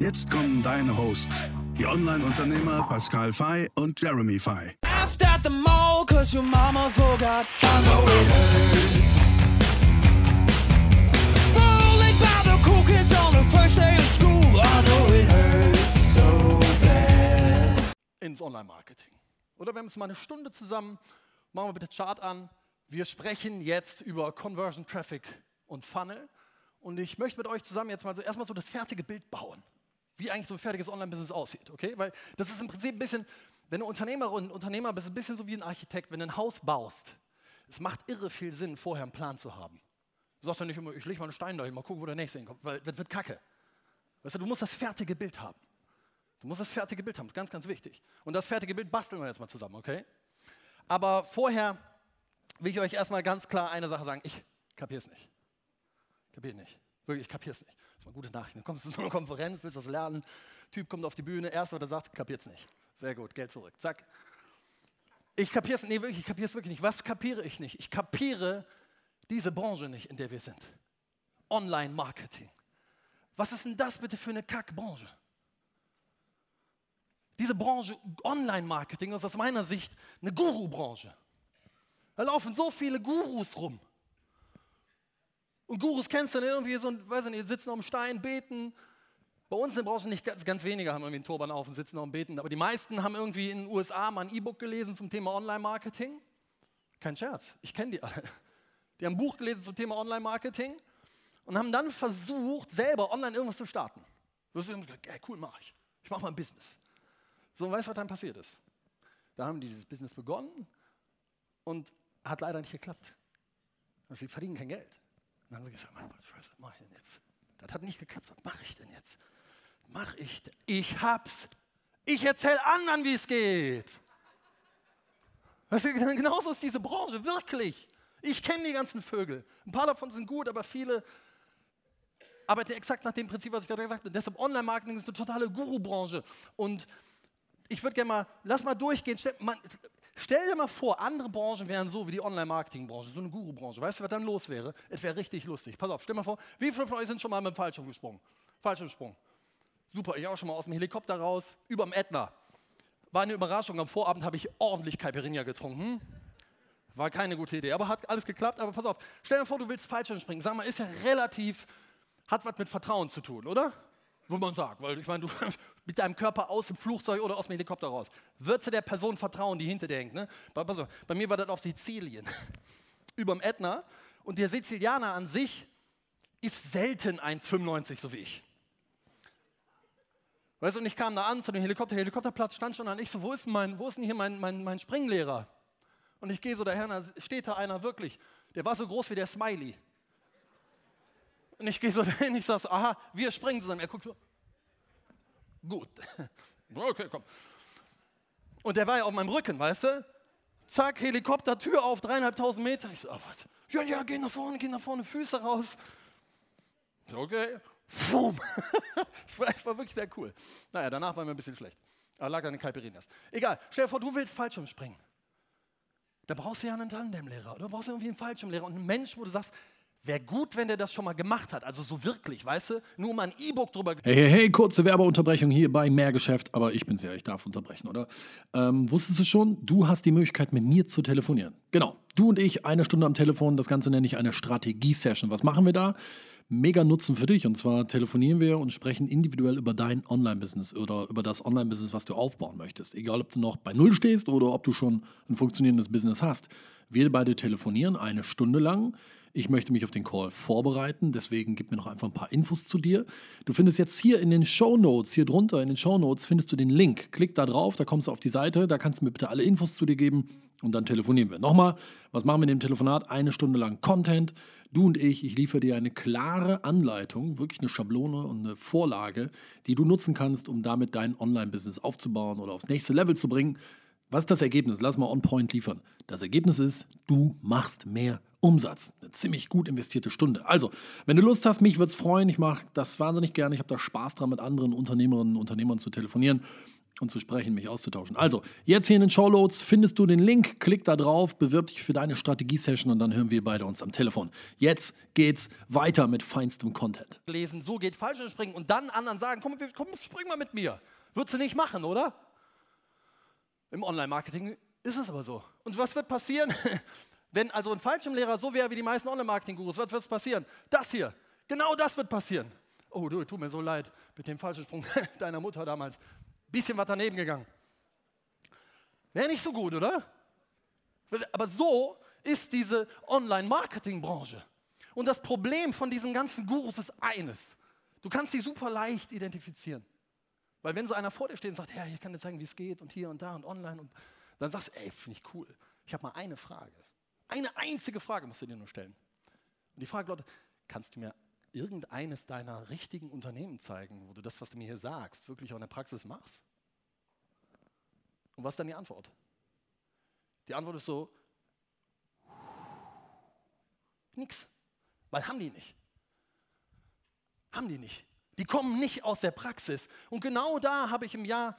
Jetzt kommen deine Hosts, die Online-Unternehmer Pascal Fay und Jeremy Fay. Laughed at the mall cause your mama forgot. I know it hurts. Bullied by the cool kids on the first day of school. I know it hurts so bad. ins Online-Marketing. Oder wir haben jetzt mal eine Stunde zusammen. Machen wir bitte Chart an. Wir sprechen jetzt über Conversion Traffic und Funnel. Und ich möchte mit euch zusammen jetzt mal so erstmal so das fertige Bild bauen. Wie eigentlich so ein fertiges Online-Business aussieht. Okay? Weil das ist im Prinzip ein bisschen, wenn du Unternehmerin Unternehmer bist, ein bisschen so wie ein Architekt, wenn du ein Haus baust. Es macht irre viel Sinn, vorher einen Plan zu haben. Du sagst ja nicht immer, ich lege mal einen Stein dahin, mal gucken, wo der nächste hinkommt, weil das wird kacke. Weißt du, du musst das fertige Bild haben. Du musst das fertige Bild haben, das ist ganz, ganz wichtig. Und das fertige Bild basteln wir jetzt mal zusammen, okay? Aber vorher will ich euch erstmal ganz klar eine Sache sagen. Ich kapiere es nicht. Kapiere nicht. Wirklich, ich kapiere es nicht. Ist mal gute Nachricht. Du kommst zu so einer Konferenz, willst das lernen. Typ kommt auf die Bühne, erst was er sagt, kapiert es nicht. Sehr gut, Geld zurück. Zack. Ich kapiere es, nee, wirklich, ich kapiere es wirklich nicht. Was kapiere ich nicht? Ich kapiere diese Branche nicht, in der wir sind. Online-Marketing. Was ist denn das bitte für eine Kackbranche? Diese Branche Online-Marketing ist aus meiner Sicht eine Guru-Branche. Da laufen so viele Gurus rum. Und Gurus kennst du dann irgendwie so, weiß ich nicht, sitzen auf dem Stein, beten. Bei uns in der nicht ganz, ganz wenige haben irgendwie einen Turban auf und sitzen auf dem Beten. Aber die meisten haben irgendwie in den USA mal ein E-Book gelesen zum Thema Online-Marketing. Kein Scherz, ich kenne die alle. Die haben ein Buch gelesen zum Thema Online-Marketing und haben dann versucht, selber online irgendwas zu starten. Haben sie gesagt, ey, cool, mache ich. Ich mache mal ein Business. So, und weißt du, was dann passiert ist? Da haben die dieses Business begonnen und hat leider nicht geklappt. Also sie verdienen kein Geld. Dann haben sie gesagt, Mann, was, was mache ich denn jetzt? Das hat nicht geklappt, was mache ich denn jetzt? Mach ich denn? Ich hab's. Ich erzähle anderen, wie es geht. Genauso ist diese Branche, wirklich. Ich kenne die ganzen Vögel. Ein paar davon sind gut, aber viele arbeiten exakt nach dem Prinzip, was ich gerade gesagt habe. Deshalb Online-Marketing ist eine totale Guru-Branche. Und ich würde gerne mal, lass mal durchgehen. Man, stell, dir mal vor, andere Branchen wären so wie die Online-Marketing-Branche, so eine Guru-Branche. Weißt du, was dann los wäre? Es wäre richtig lustig. Pass auf, stell mal vor, wie viele von euch sind schon mal mit dem Fallschirm gesprungen? Fallschirmsprung. Super, ich auch schon mal aus dem Helikopter raus, über dem Ätna. War eine Überraschung, am Vorabend habe ich ordentlich Caipirinha getrunken. War keine gute Idee, aber hat alles geklappt. Aber pass auf, stell dir vor, du willst Fallschirm springen. Sag mal, ist ja relativ, hat was mit Vertrauen zu tun, oder? Würde man sagen, weil ich meine, du mit deinem Körper aus dem Flugzeug oder aus dem Helikopter raus. Würdest du der Person vertrauen, die hinter dir hängt? Ne? Auf, bei mir war das auf Sizilien, über dem Ätna. Und der Sizilianer an sich ist selten 1,95, so wie ich. Weißt du, und ich kam da an zu dem Helikopter, der Helikopterplatz stand schon an. Ich so, wo ist denn, mein, wo ist denn hier mein, mein, mein Springlehrer? Und ich gehe so daher, da steht da einer wirklich, der war so groß wie der Smiley. Und ich gehe so dahin, ich sage, aha, wir springen zusammen. Er guckt so, gut. Okay, komm. Und der war ja auf meinem Rücken, weißt du? Zack, Helikopter, Tür auf, dreieinhalbtausend Meter. Ich so, ah, was? Ja, ja, geh nach vorne, geh nach vorne, Füße raus. Okay. Fum. das war, wirklich sehr cool. Naja, danach war mir ein bisschen schlecht. Aber lag an den Caipirinhas. Egal, stell dir vor, du willst Fallschirm springen. Da brauchst du ja einen Tandemlehrer. Oder brauchst du irgendwie einen Fallschirmlehrer und einen Mensch, wo du sagst, wäre gut, wenn der das schon mal gemacht hat. Also so wirklich, weißt du? Nur mal ein E-Book drüber. Hey, hey, hey, kurze Werbeunterbrechung hier bei Mehrgeschäft, aber ich bin's ja, ich darf unterbrechen, oder? Ähm, wusstest du schon, du hast die Möglichkeit, mit mir zu telefonieren. Genau, du und ich, eine Stunde am Telefon, das Ganze nenne ich eine Strategie-Session. Was machen wir da? Mega Nutzen für dich und zwar telefonieren wir und sprechen individuell über dein Online-Business oder über das Online-Business, was du aufbauen möchtest. Egal, ob du noch bei Null stehst oder ob du schon ein funktionierendes Business hast. Wir beide telefonieren eine Stunde lang. Ich möchte mich auf den Call vorbereiten, deswegen gib mir noch einfach ein paar Infos zu dir. Du findest jetzt hier in den Show Notes, hier drunter in den Show Notes, findest du den Link. Klick da drauf, da kommst du auf die Seite, da kannst du mir bitte alle Infos zu dir geben und dann telefonieren wir. Nochmal, was machen wir in dem Telefonat? Eine Stunde lang Content. Du und ich, ich liefere dir eine klare Anleitung, wirklich eine Schablone und eine Vorlage, die du nutzen kannst, um damit dein Online-Business aufzubauen oder aufs nächste Level zu bringen. Was ist das Ergebnis? Lass mal on point liefern. Das Ergebnis ist, du machst mehr Umsatz. Eine ziemlich gut investierte Stunde. Also, wenn du Lust hast, mich würde es freuen. Ich mache das wahnsinnig gerne. Ich habe da Spaß dran, mit anderen Unternehmerinnen und Unternehmern zu telefonieren und zu sprechen, mich auszutauschen. Also, jetzt hier in den Showloads findest du den Link. Klick da drauf, bewirb dich für deine Strategie-Session und dann hören wir beide uns am Telefon. Jetzt geht's weiter mit feinstem Content. lesen, so geht Fallschirmspringen und dann anderen sagen, komm, komm, spring mal mit mir. Würdest du nicht machen, oder? Im Online-Marketing ist es aber so. Und was wird passieren, wenn also ein Fallschirmlehrer so wäre wie die meisten Online-Marketing-Gurus? Was wird passieren? Das hier. Genau das wird passieren. Oh, du, tut mir so leid mit dem Fallschirmsprung deiner Mutter damals. Bisschen was daneben gegangen. Wäre nicht so gut, oder? Aber so ist diese Online-Marketing-Branche. Und das Problem von diesen ganzen Gurus ist eines. Du kannst sie super leicht identifizieren. Weil wenn so einer vor dir steht und sagt, ja, ich kann dir zeigen, wie es geht und hier und da und online und dann sagst du, ey, finde ich cool. Ich habe mal eine Frage. Eine einzige Frage musst du dir nur stellen. Und die Frage lautet, kannst du mir irgendeines deiner richtigen Unternehmen zeigen, wo du das, was du mir hier sagst, wirklich auch in der Praxis machst? Und was ist dann die Antwort? Die Antwort ist so, nix. Weil haben die nicht. Haben die nicht. Die kommen nicht aus der Praxis. Und genau da habe ich im Jahr,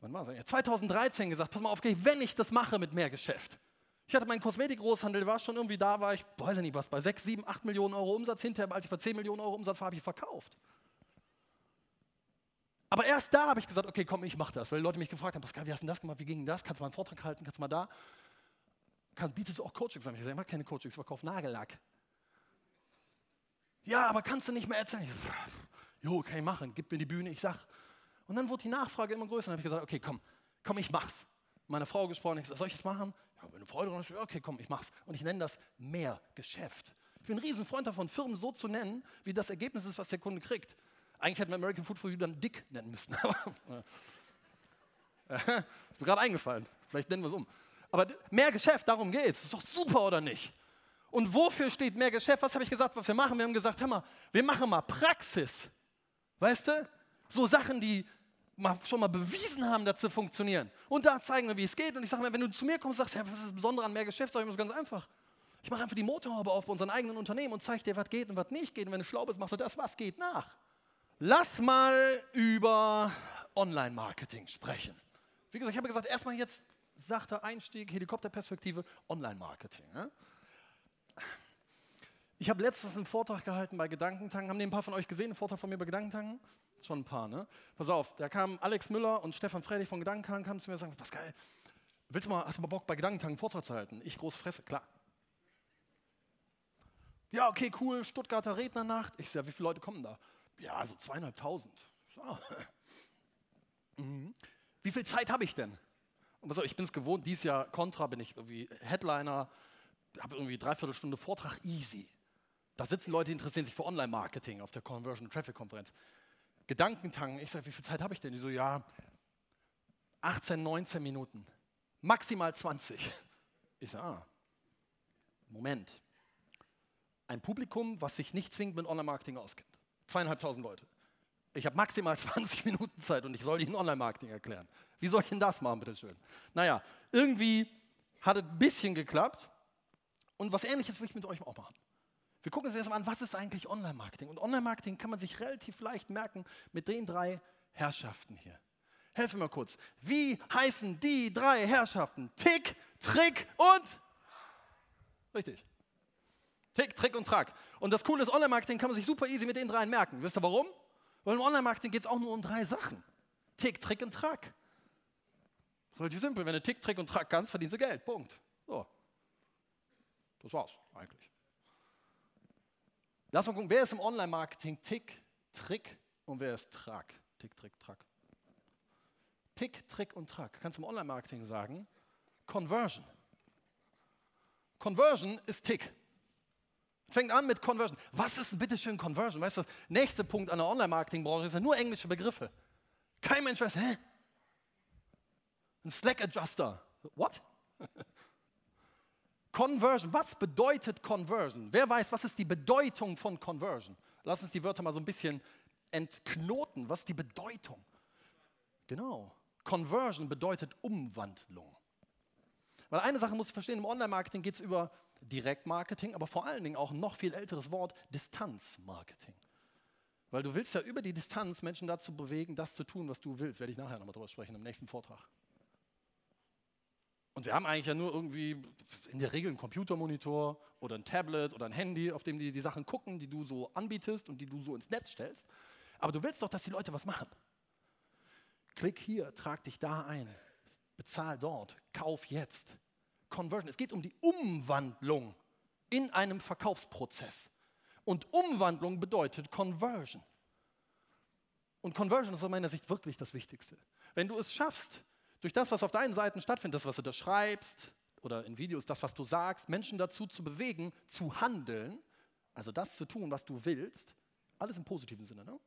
wann war es? 2013 gesagt, pass mal auf, wenn ich das mache mit mehr Geschäft. Ich hatte meinen Kosmetikgroßhandel, war schon irgendwie da, war ich, weiß ich nicht was, bei 6, 7, 8 Millionen Euro Umsatz. Hinterher, als ich bei 10 Millionen Euro Umsatz war, habe ich verkauft. Aber erst da habe ich gesagt, okay, komm, ich mache das, weil die Leute mich gefragt haben, Pascal, wie hast du das gemacht, wie ging das, kannst du mal einen Vortrag halten, kannst du mal da, Kann, bietest du auch Coachings an? Ich sage, ich mache keine Coachings, ich verkaufe Nagellack. Ja, aber kannst du nicht mehr erzählen? Ich jo, kann ich machen, gib mir die Bühne, ich sag. Und dann wurde die Nachfrage immer größer. Dann habe ich gesagt, okay, komm, komm, ich mach's. Meine Frau gesprochen, ich sag, soll ich das machen? Ja, wenn du Freude dran hast, okay, komm, ich mach's. Und ich nenne das mehr Geschäft. Ich bin ein Riesen-Freund davon, Firmen so zu nennen, wie das Ergebnis ist, was der Kunde kriegt. Eigentlich hätten wir American Food for You dann Dick nennen müssen. Äh, ist mir gerade eingefallen. Vielleicht nennen wir es um. Aber mehr Geschäft, darum geht's. Ist doch super, oder nicht? Und wofür steht mehr Geschäft? Was habe ich gesagt, was wir machen? Wir haben gesagt, hör mal, wir machen mal Praxis. Weißt du? So Sachen, die mal, schon mal bewiesen haben, dass sie funktionieren. Und da zeigen wir, wie es geht. Und ich sage mal, wenn du zu mir kommst und sagst, ja, was ist das Besondere an mehr Geschäft, sage ich mir das ganz einfach. Ich mache einfach die Motorhaube auf unseren eigenen Unternehmen und zeige dir, was geht und was nicht geht. Und wenn du schlau bist, machst du das, was geht, nach. Lass mal über Online-Marketing sprechen. Wie gesagt, ich habe gesagt, erstmal jetzt sachter Einstieg, Helikopterperspektive, Online-Marketing. Ne? Ich habe letztens einen Vortrag gehalten bei Gedankentanken. Haben den ein paar von euch gesehen, einen Vortrag von mir bei Gedankentanken? Schon ein paar, ne? Pass auf, da kamen Alex Müller und Stefan Fredig von Gedankentanken, kamen zu mir und sagen, Pascal, willst du mal, hast du mal Bock bei Gedankentanken einen Vortrag zu halten? Ich große Fresse, klar. Ja, okay, cool, Stuttgarter Rednernacht. Ich sage, wie viele Leute kommen da? Ja, so zweieinhalbtausend. Sag, ah. Mhm. Wie viel Zeit habe ich denn? Und pass auf, ich bin es gewohnt, dieses Jahr Contra bin ich irgendwie Headliner, habe irgendwie dreiviertel Stunde Vortrag, easy. Da sitzen Leute, die interessieren sich für Online-Marketing auf der Conversion Traffic Konferenz. Gedankentanken, ich sage, wie viel Zeit habe ich denn? Die so, ja, 18, 19 Minuten, maximal 20. Ich sage, ah, Moment. Ein Publikum, was sich nicht zwingend mit Online-Marketing auskennt. Zweieinhalbtausend Leute. Ich habe maximal 20 Minuten Zeit und ich soll Ihnen Online-Marketing erklären. Wie soll ich denn das machen, bitteschön? Naja, irgendwie hat es ein bisschen geklappt. Und was Ähnliches will ich mit euch auch machen. Wir gucken uns erstmal an, was ist eigentlich Online-Marketing? Und Online-Marketing kann man sich relativ leicht merken mit den drei Herrschaften hier. Helfen mir mal kurz. Wie heißen die drei Herrschaften? Tick, Trick und. Richtig. Tick, Trick und Track. Und das Coole ist, Online-Marketing kann man sich super easy mit den dreien merken. Wisst ihr warum? Weil im Online-Marketing geht es auch nur um drei Sachen. Tick, Trick und Track. Relativ simpel. Wenn du Tick, Trick und Track kannst, verdienst du Geld. Punkt. So. Das war's eigentlich. Lass mal gucken, wer ist im Online-Marketing Tick, Trick und wer ist Track? Tick, Trick, Track. Tick, Trick und Track. Kannst du im Online-Marketing sagen? Conversion. Conversion ist Tick. Fängt an mit Conversion. Was ist bitte schön Conversion? Weißt du, das nächste Punkt an der Online-Marketing-Branche sind nur englische Begriffe. Kein Mensch weiß, hä? Ein Slack-Adjuster. What? Conversion. Was bedeutet Conversion? Wer weiß, was ist die Bedeutung von Conversion? Lass uns die Wörter mal so ein bisschen entknoten. Was ist die Bedeutung? Genau. Conversion bedeutet Umwandlung. Weil eine Sache musst du verstehen, im Online-Marketing geht es über Direktmarketing, aber vor allen Dingen auch ein noch viel älteres Wort, Distanzmarketing. Weil du willst ja über die Distanz Menschen dazu bewegen, das zu tun, was du willst. Werde ich nachher nochmal drüber sprechen im nächsten Vortrag. Und wir haben eigentlich ja nur irgendwie in der Regel einen Computermonitor oder ein Tablet oder ein Handy, auf dem die die Sachen gucken, die du so anbietest und die du so ins Netz stellst. Aber du willst doch, dass die Leute was machen. Klick hier, trag dich da ein, bezahl dort, kauf jetzt. Conversion. Es geht um die Umwandlung in einem Verkaufsprozess. Und Umwandlung bedeutet Conversion. Und Conversion ist aus meiner Sicht wirklich das Wichtigste. Wenn du es schaffst, durch das, was auf deinen Seiten stattfindet, das, was du da schreibst oder in Videos, das, was du sagst, Menschen dazu zu bewegen, zu handeln, also das zu tun, was du willst, alles im positiven Sinne. Ne?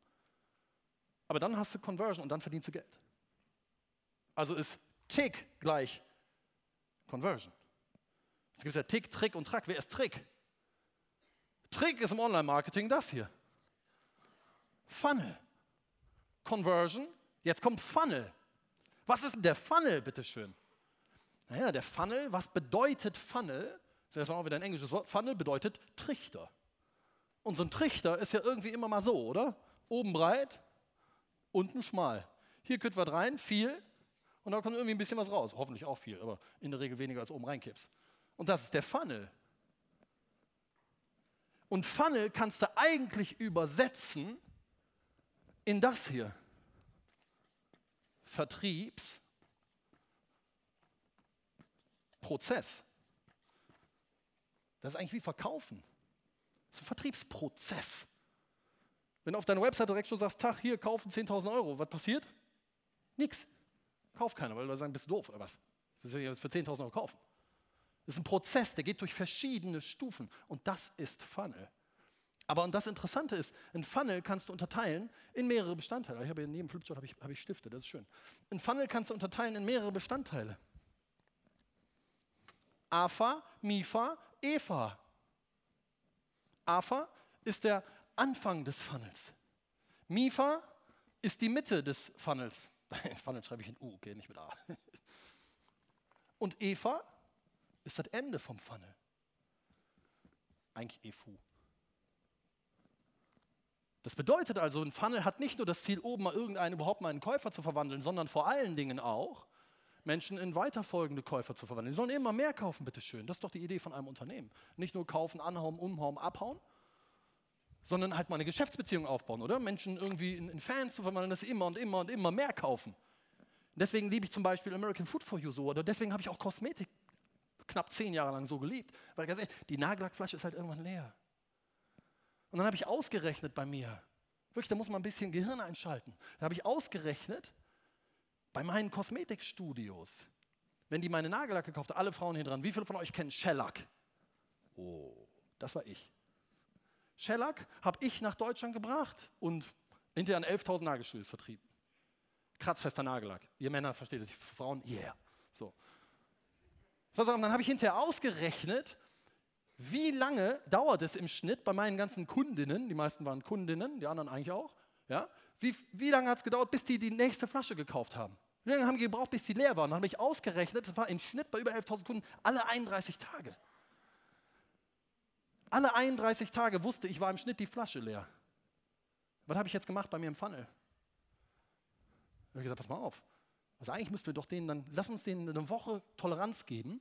Aber dann hast du Conversion und dann verdienst du Geld. Also ist Tick gleich Conversion. Es gibt ja Tick, Trick und Track. Wer ist Trick? Trick ist im Online-Marketing das hier. Funnel. Conversion. Jetzt kommt Funnel. Was ist denn der Funnel, bitteschön? Naja, der Funnel, was bedeutet Funnel? Das ist auch wieder ein englisches Wort. Funnel bedeutet Trichter. Und so ein Trichter ist ja irgendwie immer mal so, oder? Oben breit, unten schmal. Hier könnt was rein, viel, und da kommt irgendwie ein bisschen was raus. Hoffentlich auch viel, aber in der Regel weniger als oben reinkippst. Und das ist der Funnel. Und Funnel kannst du eigentlich übersetzen in das hier. Vertriebsprozess. Das ist eigentlich wie Verkaufen. Das ist ein Vertriebsprozess. Wenn du auf deiner Website direkt schon sagst, Tag, hier, kaufen 10.000 Euro, was passiert? Nix. Kauft keiner, weil wir sagen, bist du doof oder was? Das will ich für 10.000 Euro kaufen. Das ist ein Prozess, der geht durch verschiedene Stufen und das ist Funnel. Aber und das Interessante ist, ein Funnel kannst du unterteilen in mehrere Bestandteile. Ich habe in jedem Flipchart habe ich, habe ich Stifte, das ist schön. Ein Funnel kannst du unterteilen in mehrere Bestandteile. AFA, MIFA, EFA. AFA ist der Anfang des Funnels. MIFA ist die Mitte des Funnels. Funnel schreibe ich in U, okay, nicht mit A. Und Eva ist das Ende vom Funnel. Eigentlich EFU. Das bedeutet also, ein Funnel hat nicht nur das Ziel, oben mal irgendeinen überhaupt mal einen Käufer zu verwandeln, sondern vor allen Dingen auch, Menschen in weiterfolgende Käufer zu verwandeln. Die sollen immer mehr kaufen, bitteschön. Das ist doch die Idee von einem Unternehmen. Nicht nur kaufen, anhauen, umhauen, abhauen, sondern halt mal eine Geschäftsbeziehung aufbauen, oder? Menschen irgendwie in, in Fans zu verwandeln, dass sie immer und immer und immer mehr kaufen. Deswegen liebe ich zum Beispiel American Food for You so, oder deswegen habe ich auch Kosmetik knapp zehn Jahre lang so geliebt. Weil ganz ehrlich, die Nagellackflasche ist halt irgendwann leer. Und dann habe ich ausgerechnet bei mir, wirklich, da muss man ein bisschen Gehirn einschalten. Da habe ich ausgerechnet, bei meinen Kosmetikstudios, wenn die meine Nagellacke kauften, alle Frauen hier dran, wie viele von euch kennen Shellac? Oh, das war ich. Shellac habe ich nach Deutschland gebracht und hinterher an 11.000 Nagelschuhe vertrieben. Kratzfester Nagellack. Ihr Männer versteht es, Frauen, yeah. So. Dann habe ich hinterher ausgerechnet, wie lange dauert es im Schnitt bei meinen ganzen Kundinnen, die meisten waren Kundinnen, die anderen eigentlich auch, ja? wie, wie lange hat es gedauert, bis die die nächste Flasche gekauft haben? Wie lange haben die gebraucht, bis die leer waren? Dann habe ich ausgerechnet, das war im Schnitt bei über 11.000 Kunden alle 31 Tage. Alle 31 Tage wusste ich, war im Schnitt die Flasche leer. Was habe ich jetzt gemacht bei mir im Funnel? Ich habe gesagt, pass mal auf. Also eigentlich müssten wir doch denen dann, lass uns denen eine Woche Toleranz geben.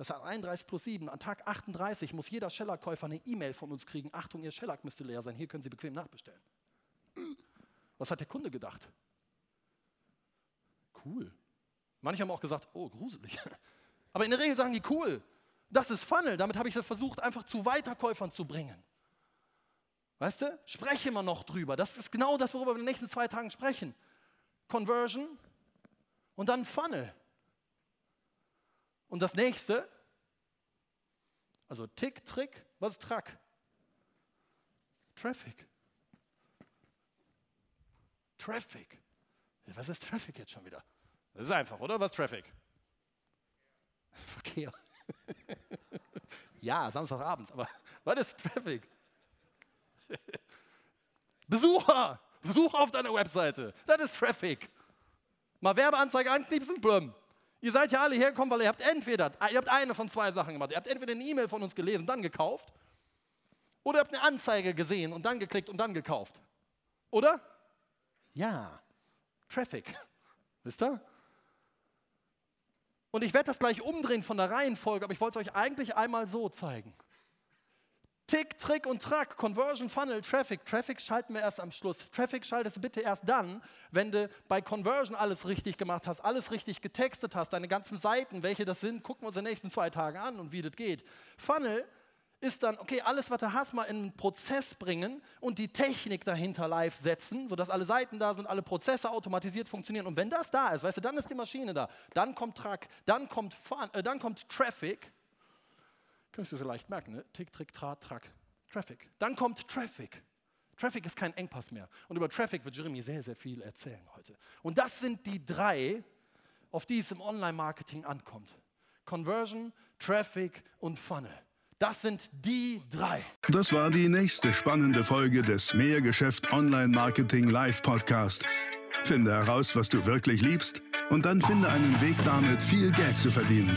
Das heißt 31 plus 7. An Tag 38 muss jeder Shellac-Käufer eine E-Mail von uns kriegen. Achtung, Ihr Shellac müsste leer sein. Hier können Sie bequem nachbestellen. Was hat der Kunde gedacht? Cool. Manche haben auch gesagt, oh, gruselig. Aber in der Regel sagen die, cool. Das ist Funnel. Damit habe ich sie versucht, einfach zu Weiterkäufern zu bringen. Weißt du? Spreche immer noch drüber. Das ist genau das, worüber wir in den nächsten zwei Tagen sprechen. Conversion und dann Funnel. Und das nächste, also Tick, Trick, was ist Track? Traffic. Traffic. Was ist Traffic jetzt schon wieder? Das ist einfach, oder? Was ist Traffic? Verkehr. ja, Samstagabends, aber was ist Traffic? Besucher! Besucher auf deiner Webseite. Das ist Traffic. Mal Werbeanzeige anknipsen, bumm. Ihr seid ja alle hergekommen, weil ihr habt entweder, ihr habt eine von zwei Sachen gemacht. Ihr habt entweder eine E-Mail von uns gelesen, dann gekauft, oder ihr habt eine Anzeige gesehen und dann geklickt und dann gekauft. Oder? Ja. Traffic. Wisst ihr? Und ich werde das gleich umdrehen von der Reihenfolge, aber ich wollte es euch eigentlich einmal so zeigen. Tick, Trick und Track, Conversion Funnel, Traffic. Traffic schalten wir erst am Schluss. Traffic schaltest du bitte erst dann, wenn du bei Conversion alles richtig gemacht hast, alles richtig getextet hast, deine ganzen Seiten, welche das sind, gucken wir uns in den nächsten zwei Tagen an und wie das geht. Funnel ist dann, okay, alles, was du hast, mal in einen Prozess bringen und die Technik dahinter live setzen, sodass alle Seiten da sind, alle Prozesse automatisiert funktionieren. Und wenn das da ist, weißt du, dann ist die Maschine da. Dann kommt Track, dann kommt, Fun, äh, dann kommt Traffic. Kannst du vielleicht merken, ne? Tick, Trick, Trat, Track. Traffic. Dann kommt Traffic. Traffic ist kein Engpass mehr. Und über Traffic wird Jeremy sehr, sehr viel erzählen heute. Und das sind die drei, auf die es im Online-Marketing ankommt. Conversion, Traffic und Funnel. Das sind die drei. Das war die nächste spannende Folge des Mehrgeschäft Online Marketing Live Podcast. Finde heraus, was du wirklich liebst und dann finde einen Weg damit, viel Geld zu verdienen.